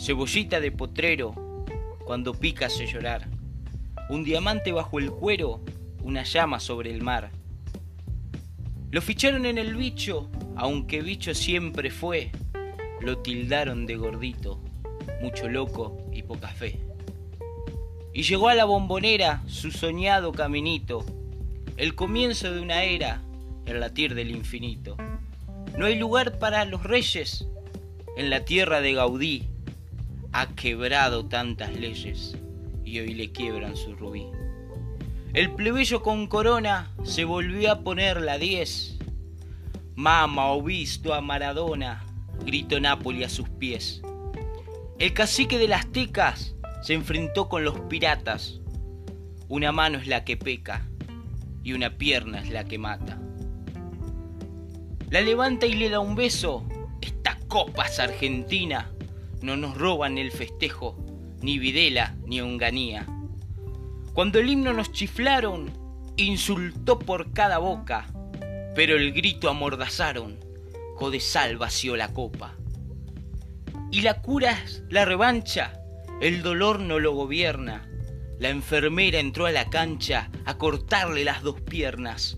cebollita de potrero, cuando pica hace llorar, un diamante bajo el cuero, una llama sobre el mar. Lo ficharon en el bicho, aunque bicho siempre fue, lo tildaron de gordito, mucho loco y poca fe. Y llegó a la bombonera su soñado caminito, el comienzo de una era, el latir del infinito. No hay lugar para los reyes en la tierra de Gaudí. Ha quebrado tantas leyes y hoy le quiebran su rubí. El plebeyo con corona se volvió a poner la diez. Mama o visto a Maradona, gritó Nápoli a sus pies. El cacique de las tecas se enfrentó con los piratas. Una mano es la que peca y una pierna es la que mata. La levanta y le da un beso. Esta copa es argentina. No nos roban el festejo, ni Videla ni Onganía. Cuando el himno nos chiflaron, insultó por cada boca, pero el grito amordazaron, Codesal vació la copa. Y la cura es la revancha, el dolor no lo gobierna. La enfermera entró a la cancha a cortarle las dos piernas.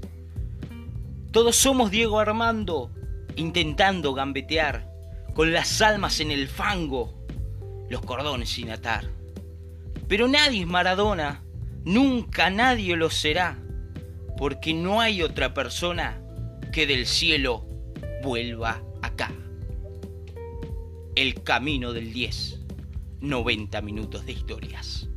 Todos somos Diego Armando, intentando gambetear, con las almas en el fango, los cordones sin atar. Pero nadie es Maradona, nunca nadie lo será, porque no hay otra persona que del cielo vuelva acá. El camino del 10, 90 minutos de historias.